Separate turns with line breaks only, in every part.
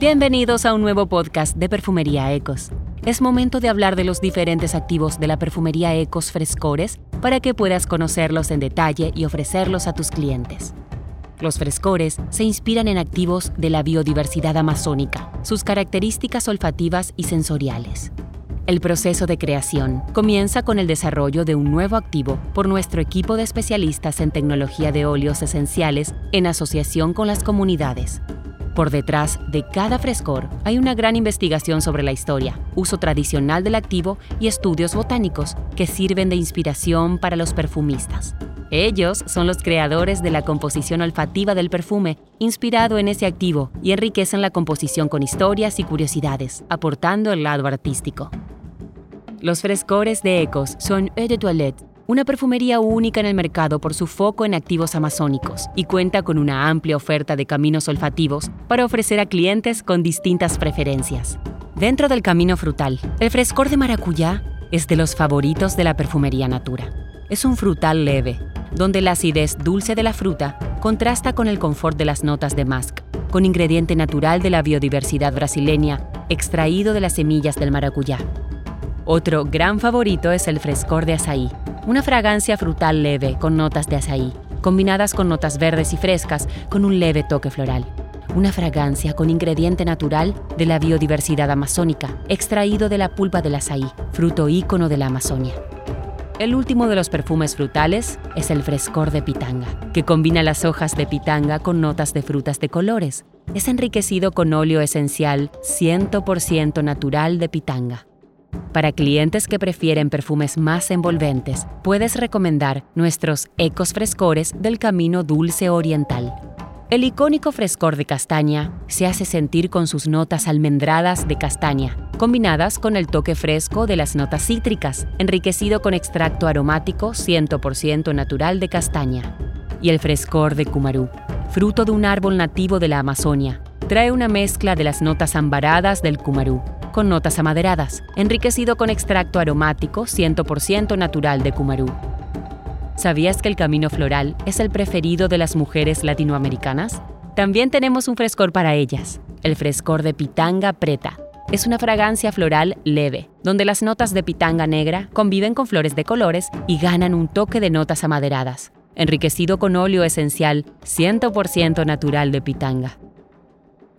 Bienvenidos a un nuevo podcast de Perfumería Ecos. Es momento de hablar de los diferentes activos de la Perfumería Ecos Frescores para que puedas conocerlos en detalle y ofrecerlos a tus clientes. Los frescores se inspiran en activos de la biodiversidad amazónica, sus características olfativas y sensoriales. El proceso de creación comienza con el desarrollo de un nuevo activo por nuestro equipo de especialistas en tecnología de óleos esenciales en asociación con las comunidades. Por detrás de cada frescor hay una gran investigación sobre la historia, uso tradicional del activo y estudios botánicos que sirven de inspiración para los perfumistas. Ellos son los creadores de la composición olfativa del perfume, inspirado en ese activo, y enriquecen la composición con historias y curiosidades, aportando el lado artístico. Los frescores de Ecos son Eau de Toilette, una perfumería única en el mercado por su foco en activos amazónicos y cuenta con una amplia oferta de caminos olfativos para ofrecer a clientes con distintas preferencias. Dentro del camino frutal, el frescor de maracuyá es de los favoritos de la perfumería Natura. Es un frutal leve, donde la acidez dulce de la fruta contrasta con el confort de las notas de musk, con ingrediente natural de la biodiversidad brasileña extraído de las semillas del maracuyá. Otro gran favorito es el frescor de azaí, una fragancia frutal leve con notas de azaí, combinadas con notas verdes y frescas con un leve toque floral. Una fragancia con ingrediente natural de la biodiversidad amazónica, extraído de la pulpa del azaí, fruto ícono de la Amazonia. El último de los perfumes frutales es el frescor de pitanga, que combina las hojas de pitanga con notas de frutas de colores. Es enriquecido con óleo esencial 100% natural de pitanga. Para clientes que prefieren perfumes más envolventes, puedes recomendar nuestros Ecos Frescores del Camino Dulce Oriental. El icónico frescor de castaña se hace sentir con sus notas almendradas de castaña, combinadas con el toque fresco de las notas cítricas, enriquecido con extracto aromático 100% natural de castaña. Y el frescor de cumarú, fruto de un árbol nativo de la Amazonia, trae una mezcla de las notas ambaradas del cumarú, con notas amaderadas, enriquecido con extracto aromático 100% natural de cumarú. ¿Sabías que el camino floral es el preferido de las mujeres latinoamericanas? También tenemos un frescor para ellas, el frescor de pitanga preta. Es una fragancia floral leve, donde las notas de pitanga negra conviven con flores de colores y ganan un toque de notas amaderadas, enriquecido con óleo esencial 100% natural de pitanga.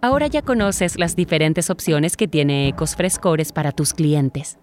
Ahora ya conoces las diferentes opciones que tiene Ecos Frescores para tus clientes.